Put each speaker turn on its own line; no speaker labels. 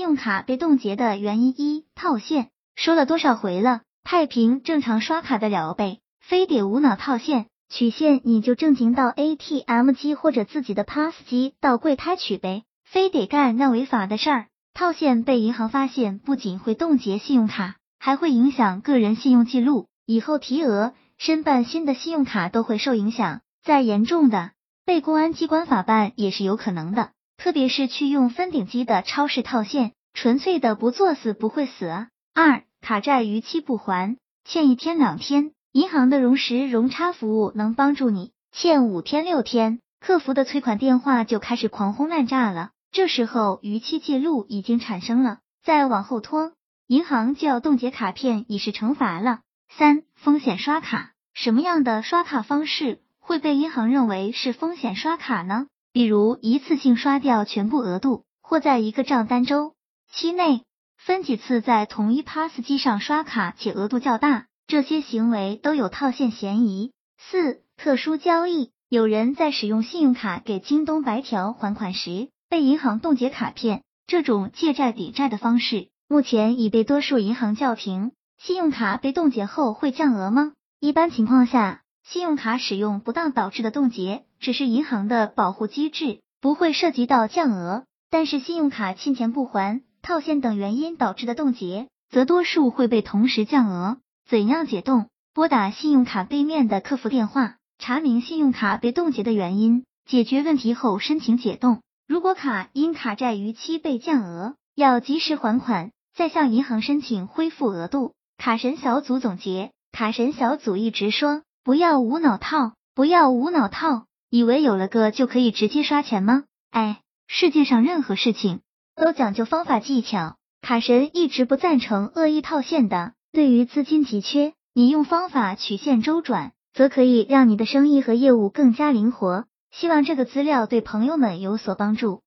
信用卡被冻结的原因一套现，说了多少回了，太平正常刷卡的了呗，非得无脑套现，取现你就正经到 ATM 机或者自己的 POS 机到柜台取呗，非得干那违法的事儿。套现被银行发现，不仅会冻结信用卡，还会影响个人信用记录，以后提额、申办新的信用卡都会受影响。再严重的，被公安机关法办也是有可能的。特别是去用分顶机的超市套现，纯粹的不作死不会死啊。二卡债逾期不还，欠一天两天，银行的融时融差服务能帮助你；欠五天六天，客服的催款电话就开始狂轰滥炸了。这时候逾期记录已经产生了，再往后拖，银行就要冻结卡片以示惩罚了。三风险刷卡，什么样的刷卡方式会被银行认为是风险刷卡呢？比如一次性刷掉全部额度，或在一个账单周期内分几次在同一 POS 机上刷卡且额度较大，这些行为都有套现嫌疑。四、特殊交易，有人在使用信用卡给京东白条还款时，被银行冻结卡片，这种借债抵债的方式，目前已被多数银行叫停。信用卡被冻结后会降额吗？一般情况下。信用卡使用不当导致的冻结，只是银行的保护机制，不会涉及到降额。但是信用卡欠钱不还、套现等原因导致的冻结，则多数会被同时降额。怎样解冻？拨打信用卡背面的客服电话，查明信用卡被冻结的原因，解决问题后申请解冻。如果卡因卡债逾期被降额，要及时还款，再向银行申请恢复额度。卡神小组总结：卡神小组一直说。不要无脑套，不要无脑套，以为有了个就可以直接刷钱吗？哎，世界上任何事情都讲究方法技巧，卡神一直不赞成恶意套现的。对于资金急缺，你用方法曲线周转，则可以让你的生意和业务更加灵活。希望这个资料对朋友们有所帮助。